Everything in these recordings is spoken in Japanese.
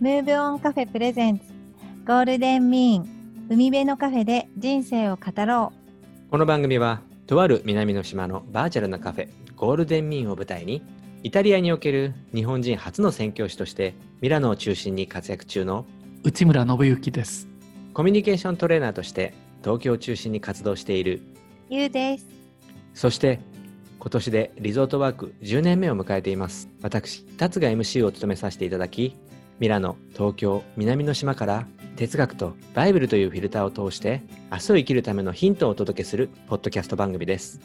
ムーブオンカフェプレゼンツゴールデンミーン海辺のカフェで人生を語ろこの番組はとある南の島のバーチャルなカフェゴールデンミーンを舞台にイタリアにおける日本人初の宣教師としてミラノを中心に活躍中の内村信之です。コミュニケーショントレーナーとして東京を中心に活動しているうゆうです。そして今年でリゾートワーク10年目を迎えています。私達が MC を務めさせていただきミラノ東京南の島から哲学とバイブルというフィルターを通して明日を生きるためのヒントをお届けするポッドキャスト番組です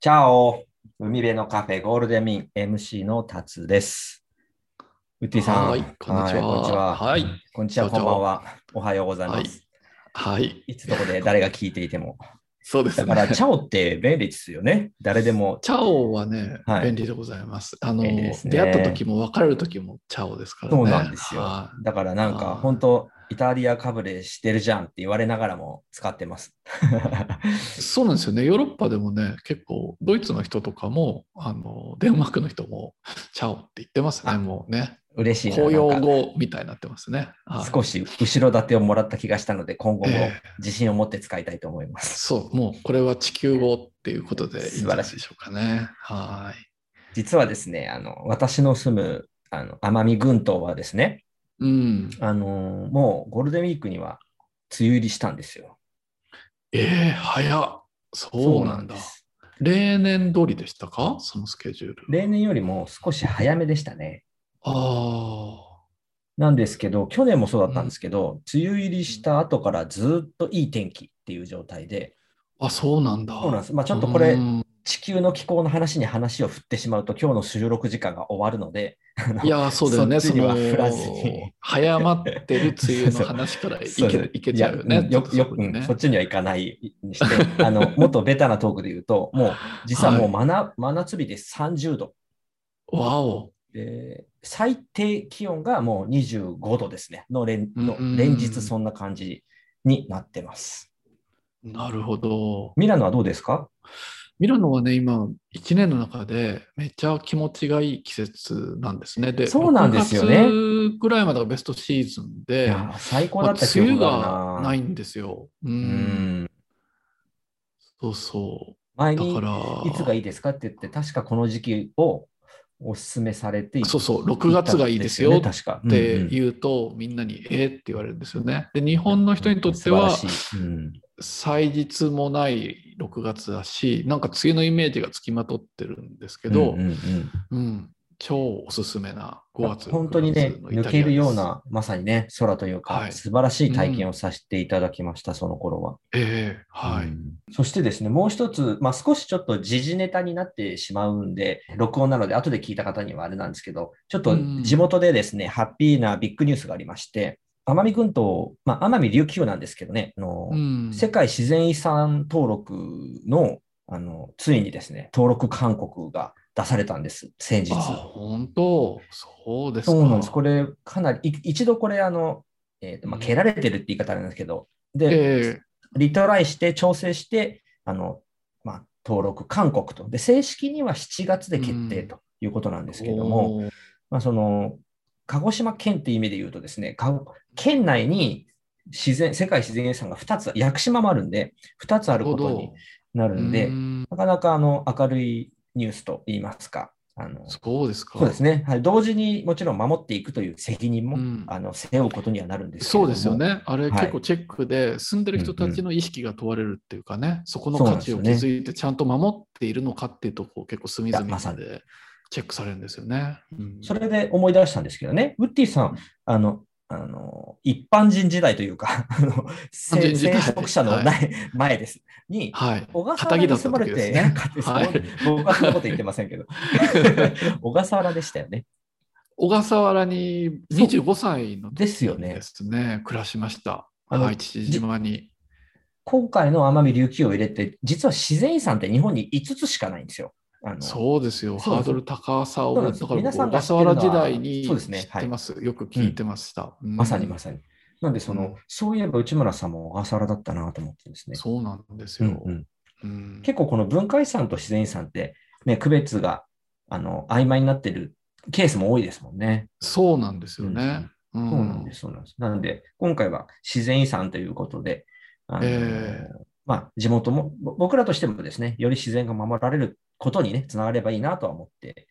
チャオ海辺のカフェゴールデンミン MC のタツです。ウッディさん。はいこんにちはこんにちは。はいこんにちは、こんにちはこんばんは。おはようございます。はい。い、つどこで誰が聞いていても。そうですね。だから、チャオって便利ですよね。誰でも。チャオはね、はい便利でございます。あの、ね出会った時も別れる時もチャオですからね。そうなんですよは。だからなんか、はい本当イタリアかぶれしてるじゃんって言われながらも使ってます。い そうなんですよね。ヨーロッパでもね、結構、ドイツの人とかも、あの、デンマークの人も、チャオって言ってますね、あもうね。嬉しいな。公用なんか語みたいになってますね。はい少し後ろ盾をもらった気がしたので、今後もええ自信を持って使いたいと思います。そう、もうこれは地球語っていうことでいいんじ素晴らしいゃないでしょうかね。はい。実はですね、あの私の住むあの奄美群島はですね、うん。あのもうゴールデンウィークには梅雨入りしたんですよ。ええ早っ。そうなんだ。す例年通りでしたか？そのスケジュール。例年よりも少し早めでしたね。あなんですけど、去年もそうだったんですけど、梅雨入りした後からずっといい天気っていう状態で、あ。あ、そうなんだ。そうなんです。まあちょっとこれう、ん地球の気候の話に話を振ってしまうと、今日の収録時間が終わるので、いや、そうだよね。そには振らずに。早まってる梅雨の話からいけ いけちゃうよね。よよそこにねうんそっちにはいかないにして、あのもっとベタなトークで言うと、もう実はもう真,、真夏日で30度わお。で、最低気温がもう25度ですね、の連のうん連日そんな感じになってます。なるほど。ミラノはどうですか？ミラノはね、今、1年の中でめっちゃ気持ちがいい季節なんですね。で、そうなんですよね6月ぐらいまでがベストシーズンいで、や最高まあだった記梅雨憶がな。ないんですよ。う。うんんそうそ前う。だにから、いつがいいですかって言って、確かこの時期をお勧めされてそうそう6月がいいですよ言って言うと、みんなにえーって言われるんですよね。で、日本の人にとっては、素晴らしいうん祭日もない6月だし、なんか梅雨のイメージがつきまとってるんですけど、うんうんうんうん超おすすめな5月。本当にね、6月のイタリア抜けるような、まさにね、空というか、はい素晴らしい体験をさせていただきました、その頃は。ええはい。うんそしてですね、もう一つ、まあ、少しちょっと時事ネタになってしまうんで、録音なので、後で聞いた方にはあれなんですけど、ちょっとうん地元でですね、ハッピーなビッグニュースがありまして、奄美群島、まあ、奄美琉球なんですけどね、あのうん世界自然遺産登録のあのついにですね、登録勧告が出されたんです、先日あ、。本当？そうですか。そうなんです。これ、かなり、い一度これ、あの、えーとまあ、蹴られてるって言い方なんですけど、で、えリトライして調整して、あの、まあ、登録勧告と。で、正式には7月で決定ということなんですけども、おーまあ、その、鹿児島県っていう意味で言うとですね、か県内に自然、世界自然遺産が2つ、屋久島もあるんで、2つあることになるんで、うん。なかなかあの明るいニュースと言いますか、あのそうですか。そうですね、はい、同時にもちろん守っていくという責任も、うん。あの背負うことにはなるんですそうですよね。あれはい。結構チェックで、住んでる人たちの意識が問われるっていうかね、そこの価値を築いてちゃんと守っているのかっていうとこを結構隅々までチェックされるんですよね。うんそれで思い出したんですけどね、ウッディさん、あの、あの一般人時代というか、あの聖職者のない、前です。に、はい。小笠原に住まれて、ねなんか僕はそんなこと言ってませんけど、小笠原でしたよね。小笠原に25歳の時ですよねですね、暮らしました。はい、父島に。今回の奄美琉球を入れて、実は自然遺産って日本に5つしかないんですよ。あのそうですよ、ハードル高さを、だから皆さんが知って笠原時代にそうですね知ってます。よく聞いてました。うんまさにまさに。なんでその、うんそういえば内村さんも小笠原だったなと思ってですね。そうなんですよ。うんうんうん結構この文化遺産と自然遺産って、ね、区別があの曖昧になってるケースも多いですもんね。そうなんですよね。うんそうなんです、そうなんです。なので、今回は自然遺産ということで、あのえまあ、地元も、ぼ僕らとしてもですね、より自然が守られることにね、つながればいいなとは思って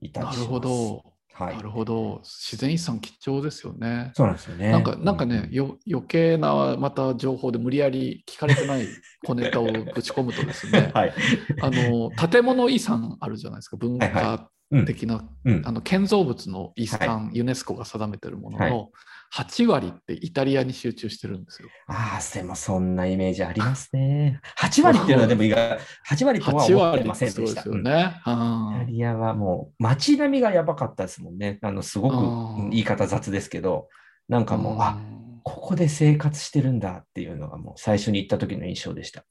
いたりします。なるほど。はいな。るほど。自然遺産貴重ですよね。そうなんですよね。なんかなんかね、よ余計なまた情報で無理やり聞かれてない小ネタをぶち込むとですね、はい。あの建物遺産あるじゃないですか、文はい化うん的な、うんあの建造物の遺産、ユネスコが定めてるものの8割ってイタリアに集中してるんですよ。ああ、でもそんなイメージありますね。8割っていうのはでも意外、8割とは8思って割ませんででした。うんすよね。イタリアはもう街並みがやばかったですもんね。あの、すごくうん言い方雑ですけど、なんかもう、あ、うんここで生活してるんだっていうのがもう最初に行った時の印象でした。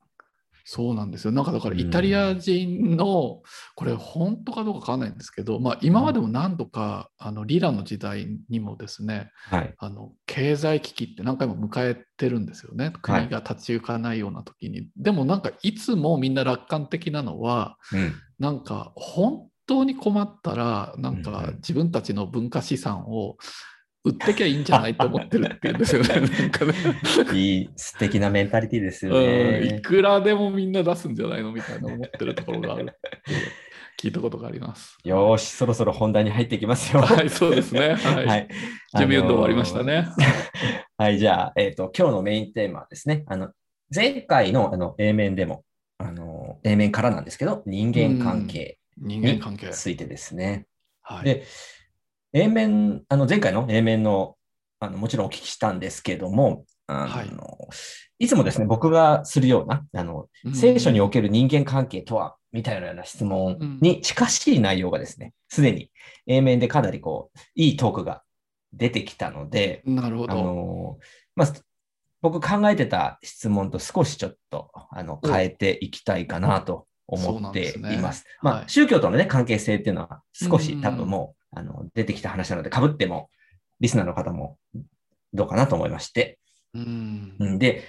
そうなんですよ。なんかだからうんイタリア人の、これ本当かどうかわかんないんですけど、まあ今までも何度かあのリラの時代にもですね、はい。あの経済危機って何回も迎えてるんですよね。国が立ち行かないような時に。でもなんかいつもみんな楽観的なのは、うん。なんか本当に困ったら、なんか自分たちの文化資産を売ってきゃいいんじゃないと思ってるっていうんですよね。なんかね。いい、素敵なメンタリティですようん、いね。くらでもみんな出すんじゃないのみたいな思ってるところがある聞いたことがあります。よーし、そろそろ本題に入っていきますよ。はい、そうですね。はい。はい。準備運動終わりましたね。はい、じゃあ、えっ、と、今日のメインテーマはですね、あの、前回のあの A 面でも、あの、A 面からなんですけど、人間関係人に間関係。ついてですね。はい。で、A 面、あの、前回の A 面の、あの、もちろんお聞きしたんですけども、あの、はいい、つもですね、僕がするような、あの、うん。聖書における人間関係とは、みたいなような質問に近しい内容がですね、すでに A 面でかなりこう、いいトークが出てきたので、あなるほど。のまあ、僕考えてた質問と少しちょっとあのお。変えていきたいかなと思っています。まあ、はい。宗教との、ね、関係性っていうのは少しうん。多分もう、あの出てきた話なので、かぶってもリスナーの方もどうかなと思いまして。うん。うんで、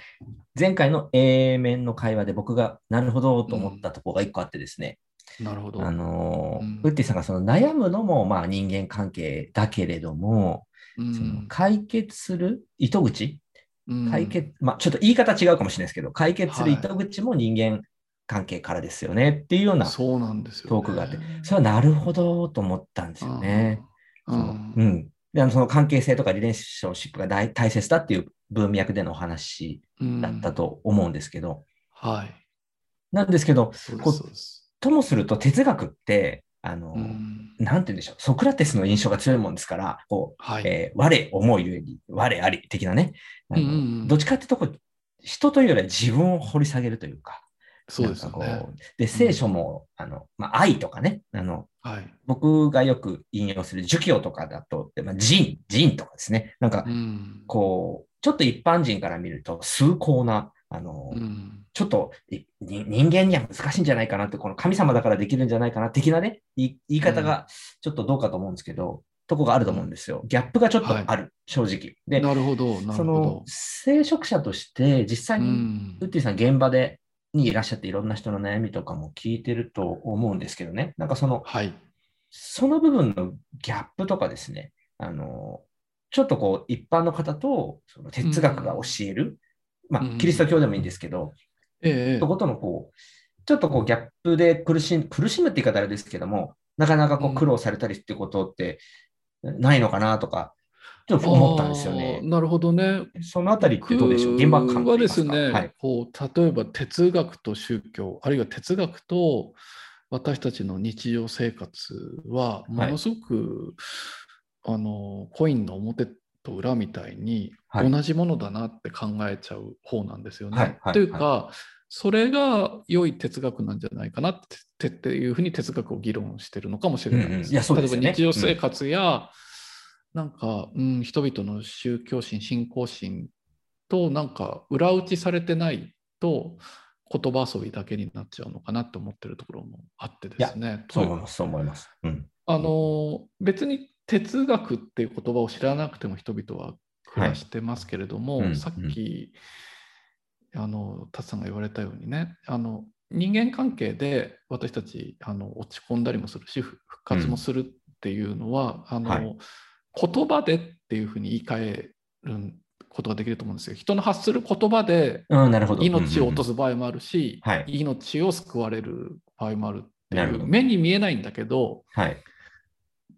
前回の A 面の会話で僕がなるほどと思ったところが一個あってですね、なるほど。あのーうん。ウッディさんがその悩むのもまあ人間関係だけれども、うん。その解決する糸口？うん。解決、まあちょっと言い方違うかもしれないですけど、解決するはい。糸口も人間関係からですよねっていうようなそうなんですよ、ね。トークがあって、それはなるほどと思ったんですよね。そのうんうん。で、あのその関係性とかリレーションシップが大大切だっていう文脈でのお話うんだったと思うんですけど、はい。なんですけど。ともすると哲学って、あの、うんなんて言うんでしょう、ソクラテスの印象が強いもんですから、こう、はい。えー我思うゆえに我あり的なね、うんうんうんどっちかっていうとこう、人というよりは自分を掘り下げるというか、そうですよねで、聖書も、あの、まあ、愛とかね、あの、はい。僕がよく引用する儒教とかだと、まあ、仁、仁とかですね、なんかう、ん。こう、ちょっと一般人から見ると、崇高な、あの、うん。ちょっと人間には難しいんじゃないかなって、この神様だからできるんじゃないかな、的なね、言い方がちょっとどうかと思うんですけど、とこがあると思うんですよ。ギャップがちょっとある、正直。で、なるほど、なそのるほど、。聖職者として、実際うに、んウッディさん現場で、にいらっしゃっていろんな人の悩みとかも聞いてると思うんですけどね。なんかその、はい。その部分のギャップとかですね、あの、ちょっとこう、一般の方とその哲学が教える、まうんあ、キリスト教でもいいんですけど、ええそことのこう、ちょっとこうギャップで苦しむ、苦しむって言い方あれですけども、なかなかこうん。う苦労されたりってことってないのかなとか、ちょっと思ったんですよね。なるほどね。そのあたりってどうでしょう？現場感とはですかね、はい。こう例えば哲学と宗教、あるいは哲学と私たちの日常生活は、ものすごく、あのコインの表と裏みたいにはい同じものだなって考えちゃう方なんですよね。はいはいというか、それが良い哲学なんじゃないかなってっていうふうに哲学を議論してるのかもしれないです。うんうんいやそうですよね例えば日常生活や、なんか、うん、人々の宗教心、信仰心となんか裏打ちされてないと言葉遊びだけになっちゃうのかなって思ってるところもあってですね。そう思います、そう思います。うん。あの別に哲学っていう言葉を知らなくても人々は暮らしてますけれども、はいうんさっき、あの達さんが言われたようにねあの人間関係で私たちあの落ち込んだりもするし復活もするっていうのは、あのはい言葉でっていうふうに言い換えることができると思うんですよ。人の発する言葉で。命を落とす。す場合もあるし、はい命を救われる場合もあるってないう目に見えないんだけどはい。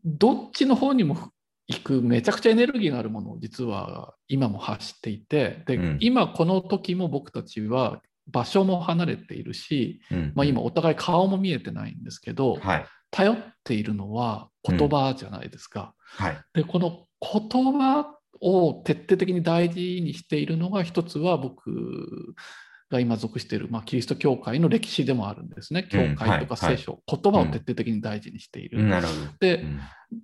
どっちの方にも行くめちゃくちゃエネルギーのあるものを実は今も発していてで、うん今この時も僕たちは場所も離れているし、うんまあ、今お互い顔も見えてないんですけど、はい。頼っているのは言葉じゃないですか。はい。でこの言葉を徹底的に大事にしているのが一つは僕が今属している、まあ、キリスト教会の歴史でもあるんですね。教うん会とかはい聖書、言葉を徹底的に大事にしている。なるほど。で、うん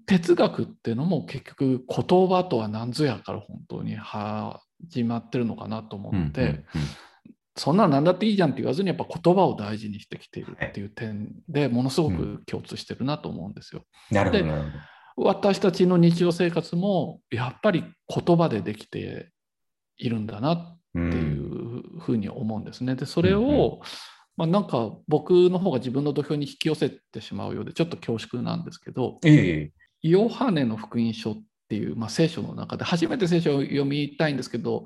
哲学っていうのも結局言葉とは何ぞやから本当に始まってるのかなと思って、うんうんそんなの何だっていいじゃんって言わずにやっぱ言葉を大事にしてきているっていう点でものすごく共通してるなと思うんですよ。なるほど。私たちの日常生活もやっぱり言葉でできているんだなっていうふうに思うんですね。でそれを、まあ、なんか僕の方が自分の土俵に引き寄せてしまうようでちょっと恐縮なんですけどええヨハネの福音書っていう、まあ、聖書の中で初めて聖書を読みたいんですけど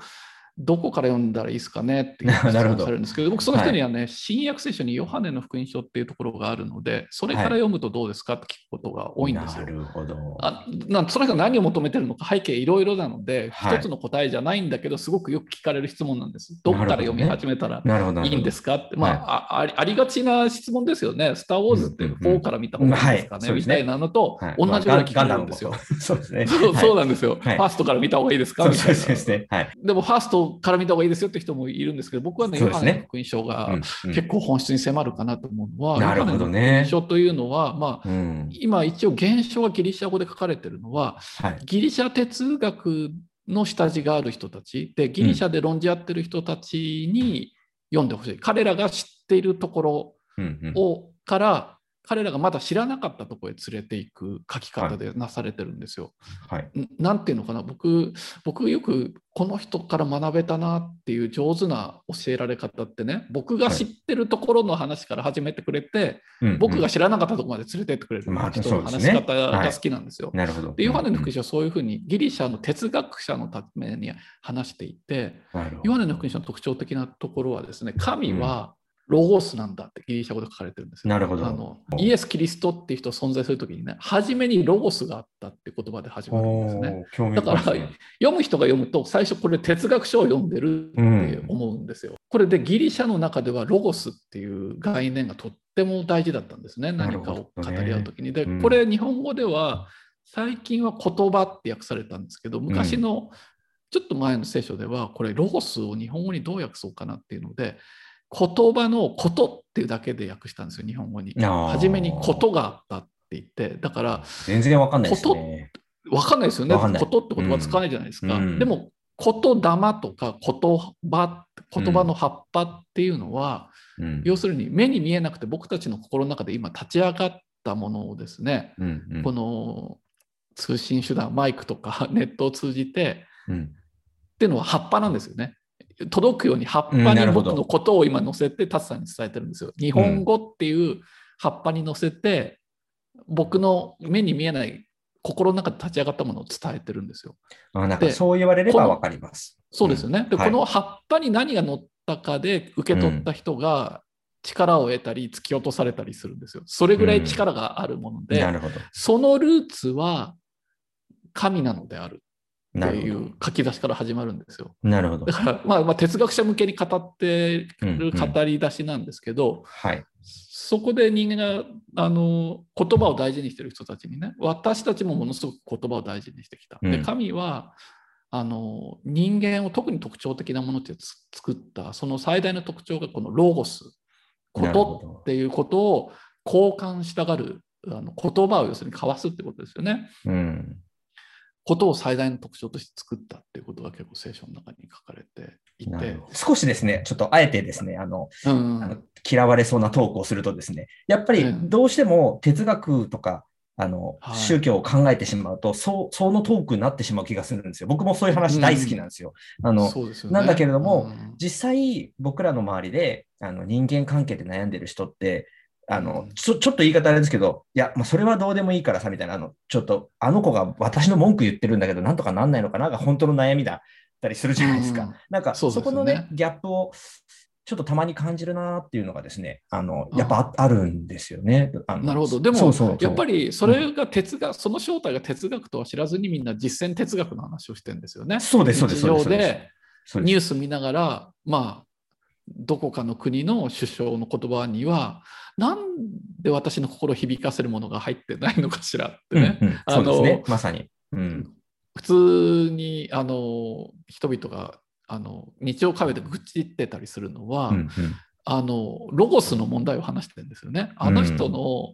どこから読んだらいいですかね？っていう質問されるんですけど僕その人にはね、新約聖書にヨハネの福音書っていうところがあるのでそれから読むとどうですか？って聞くことが多いんですよ。なるほど。あなんその人が何を求めてるのか背景いろいろなので、はい一つの答えじゃないんだけどすごくよく聞かれる質問なんです。どこから読み始めたらなるほど。。いいんですすか？って、まあ、あありありがちな質問ですよね。スター・ウォーズってうんうんうん4から見た方がいいですかね、うですねみたいなのとはい同じぐらい聞かれるんですよ。そうですね。そう。なんですよ、はいファーストから見た方がいいですか？みたいな。そうですね。はい。でも、ファーストから見た方がいいですよって人もいるんですけど、僕はね、ね。ヨハネの福音書がうんうん。結構本質に迫るかなと思うのは、なるほどね。ヨハネの福音書というのは、まあ、うん。今一応原書がギリシャ語で書かれてるのは、はい。ギリシャ哲学の下地がある人たちでギリシャで論じ合ってる人たちに読んでほしい、彼らが知っているところうん。うん。をから彼らがまだ知らなかったところへ連れていく書き方でなされてるんですよ。はい。んなんていうのかな僕僕よくこの人から学べたなっていう上手な教えられ方ってね僕が知ってるところの話から始めてくれて、うんうん僕が知らなかったところまで連れてってくれるまあ人の話し方が好きなんですよ。なるほど。でヨハネの福音書。書はそういうふうにギリシャの哲学者のために話していて、ヨハネの福音書の特徴的なところはですね、神はロゴスなんだってギリシャ語で書かれてるんですよ。なるほどあのイエス・キリストっていう人が存在するときにね、初めにロゴスがあったって言葉で始まるんですね。だから読む人が読むと最初これ哲学書を読んでるって思うんですよ。これでギリシャの中ではロゴスっていう概念がとっても大事だったんですね。何かを語り合うときに。で、うんこれ日本語では最近は言葉って訳されたんですけど、昔のちょっと前の聖書ではこれロゴスを日本語にどう訳そうかなっていうので、言葉のことっていうだけで訳したんですよ、日本語に。初めにことがあったって言って、だから全然わかんないですね。わかんないですよね。ことって言葉使わないじゃないですか。うんでも、言霊とか言葉、言葉の葉っぱっていうのは、うん要するに目に見えなくて僕たちの心の中で今立ち上がったものをですね、うんうんこの通信手段、マイクとかネットを通じてうんっていうのは葉っぱなんですよね。届くように葉っぱに僕のことを今載せて、タツさんに伝えてるんですよ。日本語っていう葉っぱに載せて、僕の目に見えない心の中で立ち上がったものを伝えてるんですよ。あなんかでそう言われればこのわかります。そうですよね。で、はいこの葉っぱに何が乗ったかで受け取った人が力を得たり突き落とされたりするんですよ。それぐらい力があるもので、なるほど。そのルーツは神なのであるっていう書き出しから始まるんですよ。ど。なるほどだ。から、まあ、まあ哲学者向けに語ってうんるうん語り出しなんですけど、はい。そこで人間があの言葉を大事にしてる人たちにね私たちもものすごく言葉を大事にしてきた。でうん神はあの人間を特に特徴的なものってつ作ったその最大の特徴がこのロゴスことどっていうことを交換したがるあの言葉を要するに交わすってことですよね。うん。ことを最大の特徴として作ったっていうことが結構聖書の中に書かれていて。少しですね、ちょっとあえてですね、あの、うんあの嫌われそうなトークをするとですね、やっぱりうん。どうしても哲学とか、あの、はい。宗教を考えてしまうと、そう、そのトークになってしまう気がするんですよ。僕もそういう話大好きなんですよ。あの、そうですよね。なんだけれどもうん。実際僕らの周りであの人間関係で悩んでる人ってあのうんちょちょっと言い方あれですけどいや、まあ、それはどうでもいいからさみたいなあのちょっとあの子が私の文句言ってるんだけどなんとかなんないのかなが本当の悩みだったりするじゃないですか。うんなんかそねこのねギャップをちょっとたまに感じるなっていうのがですねあのやっぱああるんですよね。なるほど。でも、やっぱりそれが哲学、その正体が哲学とは知らずにみんな実践哲学の話をしてるんですよね。そうですそうです日常そうでニュース見ながら、まあ、どこかの国の首相の言葉には、なんで私の心を響かせるものが入ってないのかしらってね。うんうんあのねまさに。うん普通にあの人々があの日曜カフェで愚痴ってたりするのは、うんうんあのロゴスの問題を話してるんですよね。あの人の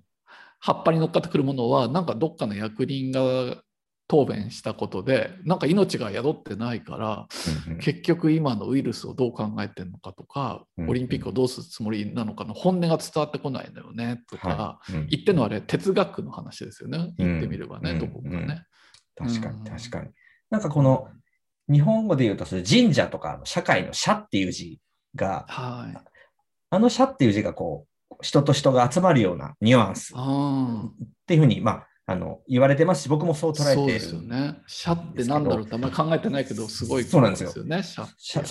葉っぱに乗っかってくるものは、なんかどっかの役人が答弁したことで、なんか命が宿ってないから、うんうん。結局今のウイルスをどう考えてるのかとか、うんオリンピックをどうするつもりなのかの本音が伝わってこないのよねとか、はい。うん。言ってるのはあれ哲学の話ですよね。言ってみればね、うん。どこかね。確かにうん。確かに。なんかこの日本語で言うとそれ神社とか社会の社っていう字が、はい。あの社っていう字がこう、人と人が集まるようなニュアンスっあていうふうに、まあ、あの言われてますし、僕もそうあ、捉えている。そうですよね。社ってなんだろうってあんまり考えてないけど、すごいそうなんですよね。そ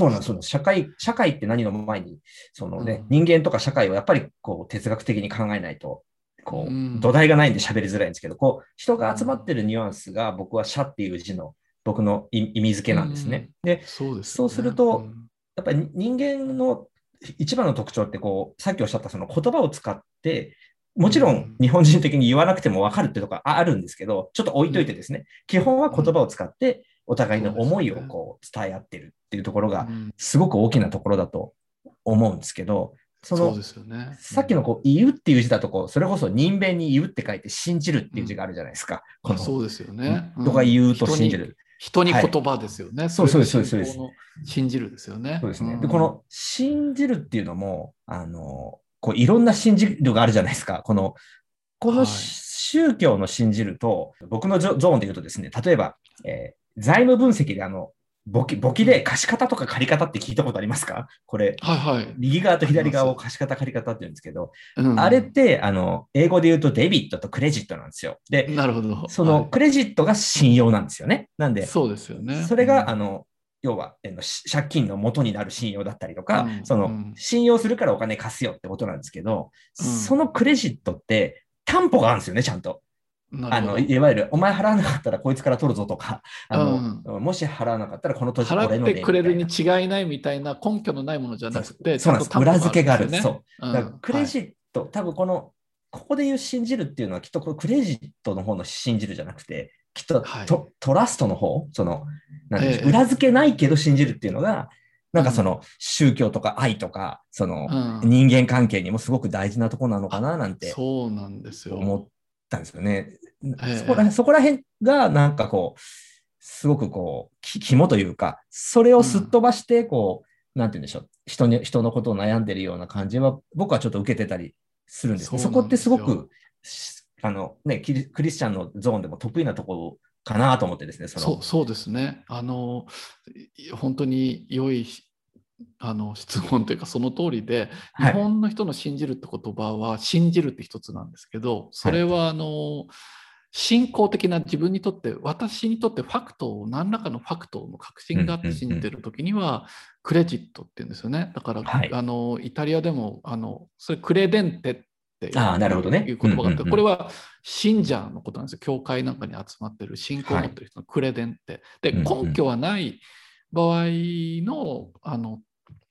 うなんです社会。社会って何の前に、そのね、うん人間とか社会をやっぱりこう哲学的に考えないと、こうんう、土台がないんで喋りづらいんですけど、こう、人が集まってるニュアンスが僕は社っていう字の僕の意意味付けなんですね。で、そうですよねそうするとんやっぱり人間の一番の特徴ってこう、さっきおっしゃったその言葉を使って、もちろん日本人的に言わなくても分かるってとこあるんですけど、ちょっと置いといてですね、基本は言葉を使ってお互いの思いをこう伝え合ってるっていうところがうんすごく大きなところだと思うんですけど、そのね。さっきのこう言うっていう字だとこう、それこそ人弁に言うって書いて信じるっていう字があるじゃないですか。このそうですよね。人が言うと信じ。る。人に言葉ですよね。そうそうですそうです信じるですよね。そうですね。んで、この信じるっていうのも、あの、こういろんな信じるがあるじゃないですか。この、このはい宗教の信じると、僕のゾゾーンで言うとですね、例えば、えー財務分析であの、簿記簿記で貸方とか借方って聞いたことありますか？これ、はいはい。右側と左側を貸方借方って言うんですけど、うんあれって、あの、英語で言うとデビットとクレジットなんですよ。で、なるほど。そのはクレジットが信用なんですよね。なんいで、そうですよね。それが、うんあの、要は、えのし借金の元になる信用だったりとか、うんそうのん、信用するからお金貸すよってことなんですけど、うん。そのクレジットって担保があるんですよね、ちゃんと。あの、いわゆる、お前払わなかったらこいつから取るぞとか、あの、もし払わなかったらこの土地俺払ってくれるに違いないみたいな根拠のないものじゃなくて、そうなんです。裏付けがあるんですよね。なだからクレジット、多分この、ここで言う信じるっていうのはきっとこのクレジットの方の信じるじゃなくて、きっとはい。ト,、トラストの方、その、なんでしょうええ。裏付けないけど信じるっていうのが、なんかその宗教とか愛とか、そのうん。人間関係にもすごく大事なところなのかな？なんてそうなんですよ。思ったんですよね。えそこらそこら辺がなんかこう、すごくこう、き肝というか、それをすっ飛ばして、こう、なんて言うんでしょう、人に、人のことを悩んでるような感じは、僕はちょっと受けてたりするんですね。そそうこってすごく、しあのねキリ、クリスチャンのゾーンでも得意なところかなと思ってですね、その。そうそうですね。あのい本当に良いあの質問というかその通りで、はい。日本の人の信じるって言葉は信じるって一つなんですけどそれはあの、信仰的な自分にとって私にとってファクトを何らかのファクトの確信があって信じてる時には、クレジットって言うんですよね。だから、はい。あのイタリアでもあのそれクレデンテっていう。あーなるほどね。いう言葉があって、これは信者のことなんですよ。教会なんかに集まってる信仰を持ってる人のクレデンテ、でうんうん。根拠はない場合のあの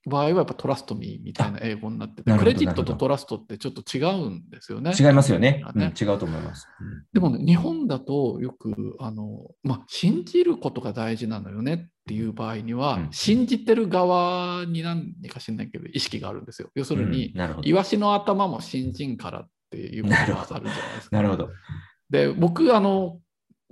場合はやっぱトラストミーみたいな英語になっててクレジットとトラストってちょっと違うんですよね。違いますよね。うん、ね違うと思います。でもね、日本だとよくあの、まあ、信じることが大事なのよねっていう場合には、うん信じてる側に何か知んないけど意識があるんですよ。要するに。イワシの頭も信心からっていうことがあるじゃないですか。なるほど。で僕あの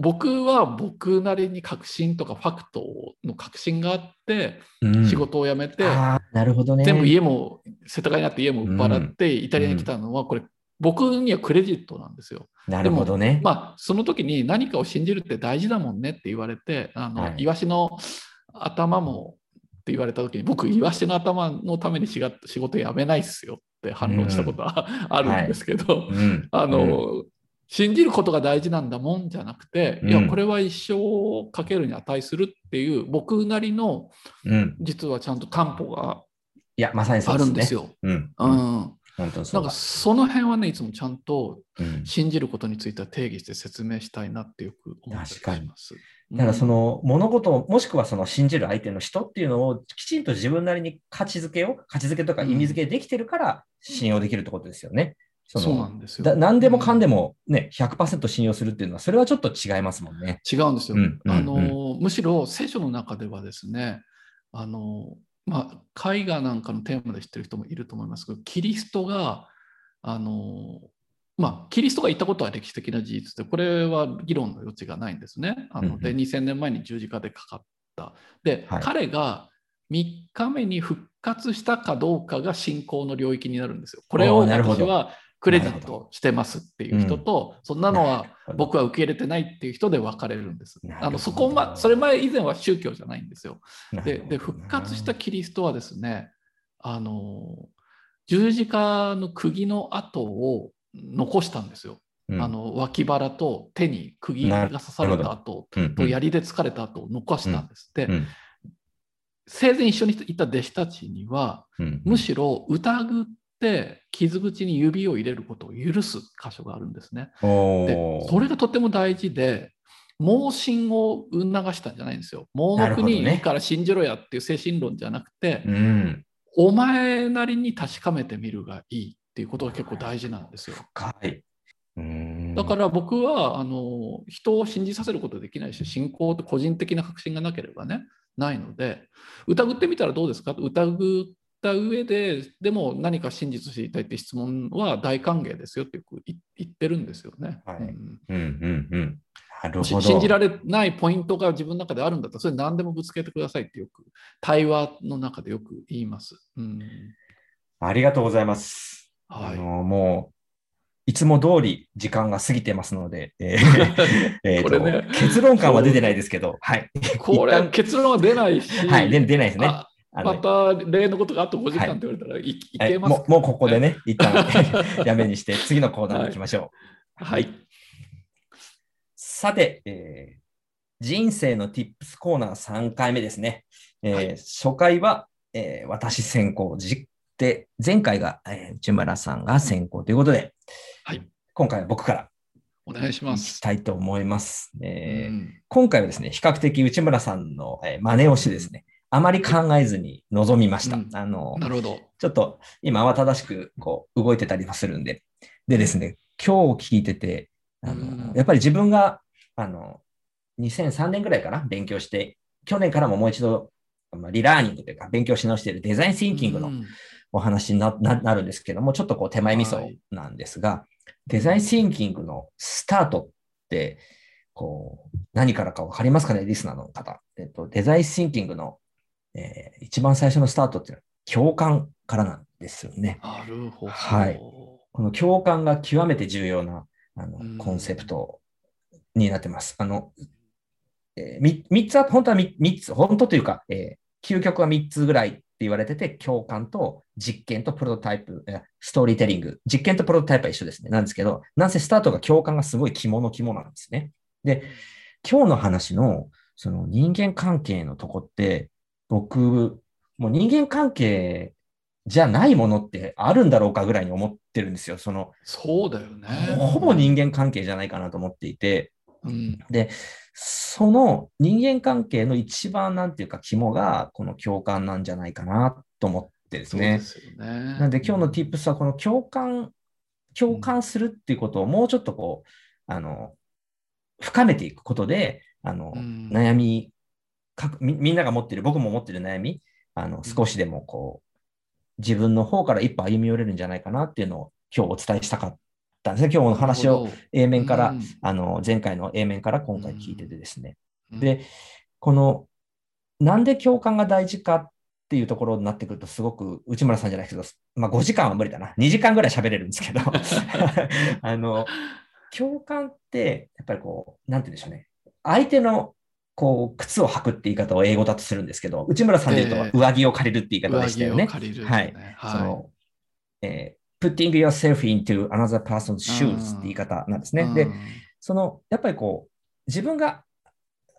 僕は僕なりに確信とかファクトの確信があって、うん。仕事を辞めて、なるほどね。全部家も世田谷にあって家も売っ払って、イタリアに来たのはこれ僕にはクレジットなんですよ。なるほどね。まあ、その時に何かを信じるって大事だもんねって言われて、あの、はい。イワシの頭もって言われた時に、僕、イワシの頭のために仕事辞めないっすよって反論したことは、あるんですけど、うん。あの、うん信じることが大事なんだもんじゃなくて、いうんや、これは一生かけるに値するっていう、僕なりの、うん。実はちゃんと担保がいや、まさに。あるんですよ。うん。なんか。その辺はね、いつもちゃんとうん信じることについては定義して説明したいなってよく思ったりし確かにます。だからその物事を、もしくはその信じる相手の人っていうのをきちんと自分なりに価値づけを、価値づけとか意味づけできてるから信用できるってことですよね。そのそうなんですよ。だ何でもかんでも。もね、100%信用するっていうのは、それはちょっと違いますもんね。違うんですよ。うんうんあのむしろ聖書の中ではですね、あのまあ、絵画なんかのテーマで知ってる人もいると思いますけど、キリストが、あのまあ、キリストが言ったことは歴史的な事実で、これは議論の余地がないんですね。あのでうん2000年前に十字架でかかった。で、はい彼が3日目に復活したかどうかが信仰の領域になるんですよ。これを私はクレジットしてますっていう人と、そんなのは僕は受け入れてないっていう人で分かれるんです。あのそこまそれ前以前は宗教じゃないんですよ。でで復活したキリストはですねあの十字架の釘の跡を残したんですよ。うん。あの脇腹と手に釘が刺された跡うんと槍で疲れた跡を残したんです。で、うん。生前一緒にいた弟子たちにはうん。むしろ疑って傷口に指を入れることを許す箇所があるんですね。おでーそれがとても大事で盲信を促したんじゃないんですよ。盲目にいいから信じろやっていう精神論じゃなくて、うん。お前なりに確かめてみるがいいっていうことが結構大事なんですよ。だから僕はあの人を信じさせることできないし信仰って個人的な確信がなければねないので疑ってみたらどうですか？と疑った上ででも何か真実知りたいって質問は大歓迎ですよってよく言言ってるんですよね。はいうんうんうん。信じられないポイントが自分の中であるんだったらそれ何でもぶつけてくださいってよく対話の中でよく言います。うんありがとうございます。はいあのもう、いつも通り時間が過ぎてますので、えー これね結論感は出てないですけど、はい。これ結論は出ないし、はい、で出ないですね。また例のことがあと5時間って言われたらい,、い、はいけますもうもうここでね、一旦 やめにして、次のコーナーに行きましょう。はい。さて、えー人生の Tips コーナー3回目ですね。えーはい初回は、えー私先行じで、前回が、えー内村さんが先行ということで、はい今回は僕からお願いしまいきす。たいと思います。えーうん今回はですね、比較的内村さんの、えー真似をしてですね、あまり考えずに臨みました。うんあのなるほど。ちょっと今慌ただしくこう動いてたりもするんで。でですね、今日聞いてて、あのうんやっぱり自分があの2003年ぐらいかな、勉強して、去年からももう一度、まあ、リラーニングというか、勉強し直しているデザインシンキングのうんお話になるんですけども、ちょっとこう手前味噌はいなんですが、デザインシンキングのスタートって、こう、何からかわかりますかね、リスナーの方。えっと、デザインシンキングの、えー一番最初のスタートっていうのは共感からなんですよね。なるほど。はいこの共感が極めて重要なあのうんコンセプトになってます。あの、えー、み三つは、本当はみ三つ、本当というか、えー究極は3つぐらいって言われてて、共感と実験とプロトタイプ、えーストーリーテリング。実験とプロトタイプは一緒ですね。なんですけど、なんせスタートが共感がすごい肝の肝なんですね。で、今日の話のその人間関係のとこって、僕、もう人間関係じゃないものってあるんだろうかぐらいに思ってるんですよ。その、そうだよね。ほぼ人間関係じゃないかなと思っていて、うん。で、その人間関係の一番なんていうか肝がこの共感なんじゃないかなと思ってですね。ですよね。なんで今日の tips はこの共感、共感するっていうことをもうちょっとこう、あの、深めていくことで、あの、うん悩みかみ、みんなが持ってる、僕も持ってる悩み、あの、少しでもこう、自分の方から一歩歩み寄れるんじゃないかなっていうのを今日お伝えしたかったんですね。今日の話を A 面から、うんあの、前回の A 面から今回聞いててですね。うんで、この、なんで共感が大事かっっていうところになってくると、すごく内村さんじゃないけど、まあ5時間は無理だな。2時間ぐらい喋れるんですけど、あの、共感って、やっぱりこう、なんて言うんでしょうね。相手のこう靴を履くって言い方を英語だとするんですけど、内村さんで言うええ。と上着を借りるって言い方でしたよね。借りる、はい。ねその、えー putting yourself into another person's shoes って言い方なんですね。で、その、やっぱりこう、自分が、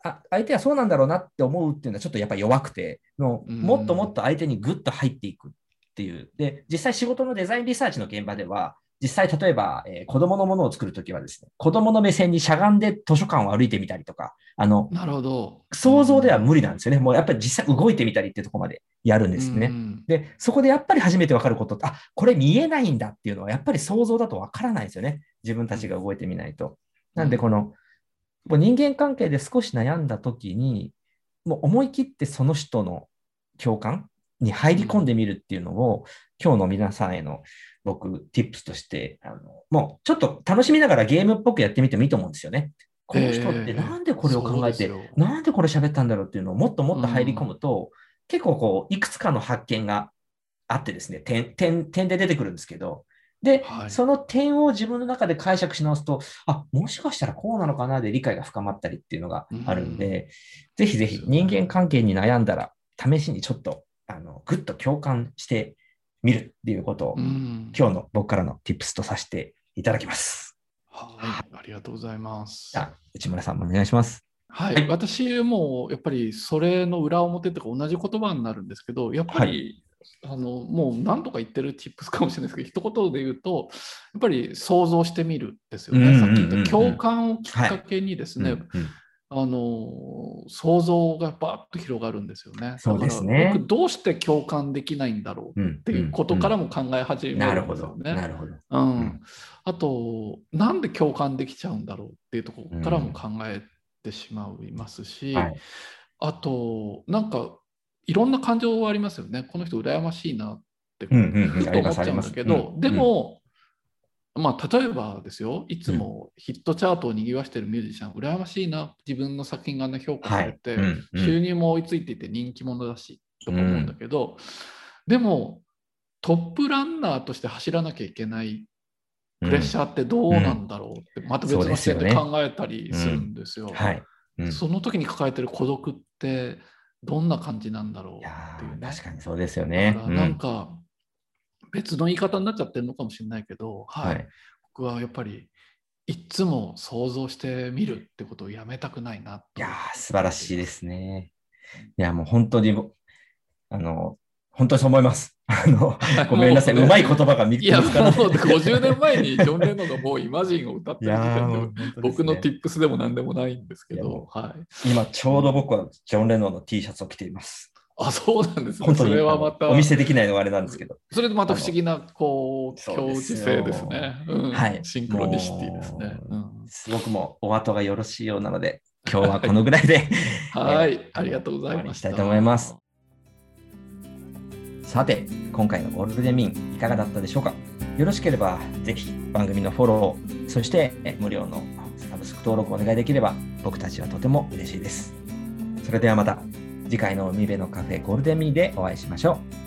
あ相手はそうなんだろうなって思うっていうのはちょっとやっぱり弱くて、もっともっと相手にグッと入っていくっていう。で、実際仕事のデザインリサーチの現場では、実際例えば、えー子供のものを作るときはですね、子供の目線にしゃがんで図書館を歩いてみたりとか、あの、なるほど。想像では無理なんですよね。もうやっぱり実際動いてみたりっていうところまでやるんですね。うんで、そこでやっぱり初めて分かることって、あ、これ見えないんだっていうのは、やっぱり想像だと分からないですよね。自分たちが動いてみないと。なんで、この、もう人間関係で少し悩んだときに、もう思い切ってその人の共感に入り込んでみるっていうのを、今日の皆さんへの僕、tips として、あのもうちょっと楽しみながらゲームっぽくやってみてもいいと思うんですよね。この人ってなんでこれを考えて、そうですよ。なんでこれ喋ったんだろうっていうのをもっともっと入り込むと、結構こう、いくつかの発見があってですね、点、点、点で出てくるんですけど、で、はい。その点を自分の中で解釈し直すと、あ、もしかしたらこうなのかなで理解が深まったりっていうのがあるんで、ぜひぜひ人間関係に悩んだら、試しにちょっと、あの、ぐっと共感してみるっていうことを、うん今日の僕からの tips とさせていただきます。はい、ありがとうございます。じゃあ、内村さんもお願いします。はい、はい私もやっぱりそれの裏表とか同じ言葉になるんですけど、やっぱり、あのもう何とか言ってる tips かもしれないですけど、一言で言うと、やっぱり想像してみるですよね。うんうんさっき言った共感をきっかけにですね、うんうんあの想像がバーッと広がるんですよね。そうですねだから僕どうして共感できないんだろううんっていうことからも考え始めなるほどるんですよ。ね。なるほど。うんんあと、なんで共感できちゃうんだろうっていうところからも考えてしまいますし、はい。あと、なんか、いろんな感情はありますよね。この人羨ましいなって思っちゃうんだけど、で、も、まあ、例えばですよ、いつもヒットチャートを賑わしてるミュージシャン、羨ましいな、自分の作品が、ね、評価されて、はい。うんうん。収入も追いついていて人気者だし、とか思うんだけど、でも、トップランナーとして走らなきゃいけないプレッシャーってどうなんだろうって、また別の視点で考えたりするんですよ。はい。うん。その時に抱えてる孤独ってどんな感じなんだろうっていうね。ー確かにそうですよね。だ。からなんか別の言い方になっちゃってるのかもしれないけど、はいはい。僕はやっぱりいっつも想像してみるってことをやめたくないなといやー素晴らしいですね。いや、もう本当に、あの、本当にそう思います。あの、ごめんなさい。もうまい言葉が見つからない。50年前にジョン・レノンがもうイマジンを歌っている時点でね僕の tips でも何でもないんですけど、はい。今ちょうど僕はジョン・レノンの T シャツを着ています。あ、そうなんですね。それはまたお見せできないのはあれなんですけど。それでまた不思議な、こう、共性ですね。うんはいシンクロニシティですね。もうんすごくもうお後がよろしいようなので、今日はこのぐらいで、はい えー、ありがとうございました。したいと思います。さて、今回のゴールデンミンいかがだったでしょうか？よろしければぜひ番組のフォロー、そしてえ無料のサブスク登録お願いできれば僕たちはとても嬉しいです。それではまた次回の海辺のカフェゴールデンミーでお会いしましょう。